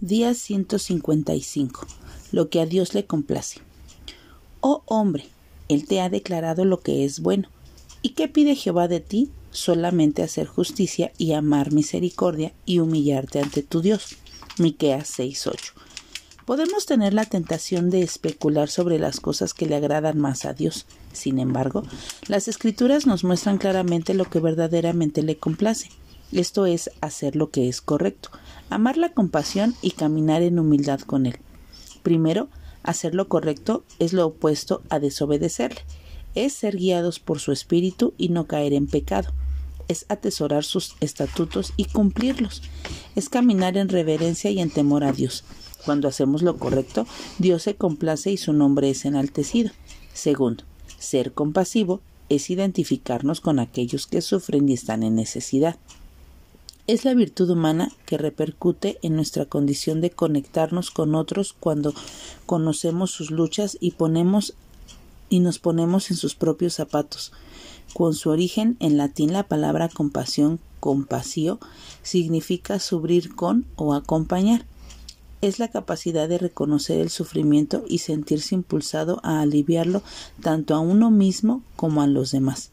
Día 155. Lo que a Dios le complace. Oh hombre, Él te ha declarado lo que es bueno. ¿Y qué pide Jehová de ti? Solamente hacer justicia y amar misericordia y humillarte ante tu Dios. Miqueas 6:8. Podemos tener la tentación de especular sobre las cosas que le agradan más a Dios. Sin embargo, las escrituras nos muestran claramente lo que verdaderamente le complace. Esto es hacer lo que es correcto, amar la compasión y caminar en humildad con Él. Primero, hacer lo correcto es lo opuesto a desobedecerle. Es ser guiados por su espíritu y no caer en pecado. Es atesorar sus estatutos y cumplirlos. Es caminar en reverencia y en temor a Dios. Cuando hacemos lo correcto, Dios se complace y su nombre es enaltecido. Segundo, ser compasivo es identificarnos con aquellos que sufren y están en necesidad es la virtud humana que repercute en nuestra condición de conectarnos con otros cuando conocemos sus luchas y ponemos y nos ponemos en sus propios zapatos. Con su origen en latín la palabra compasión, compasio, significa subir con o acompañar. Es la capacidad de reconocer el sufrimiento y sentirse impulsado a aliviarlo tanto a uno mismo como a los demás.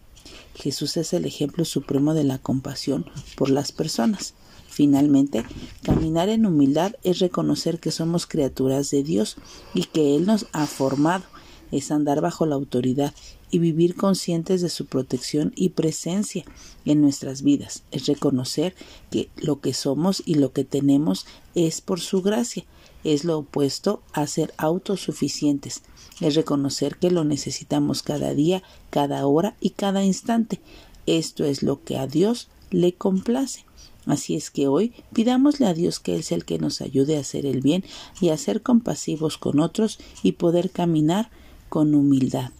Jesús es el ejemplo supremo de la compasión por las personas. Finalmente, caminar en humildad es reconocer que somos criaturas de Dios y que Él nos ha formado, es andar bajo la autoridad y vivir conscientes de su protección y presencia en nuestras vidas, es reconocer que lo que somos y lo que tenemos es por su gracia, es lo opuesto a ser autosuficientes, es reconocer que lo necesitamos cada día, cada hora y cada instante. Esto es lo que a Dios le complace. Así es que hoy pidámosle a Dios que Él sea el que nos ayude a hacer el bien y a ser compasivos con otros y poder caminar con humildad.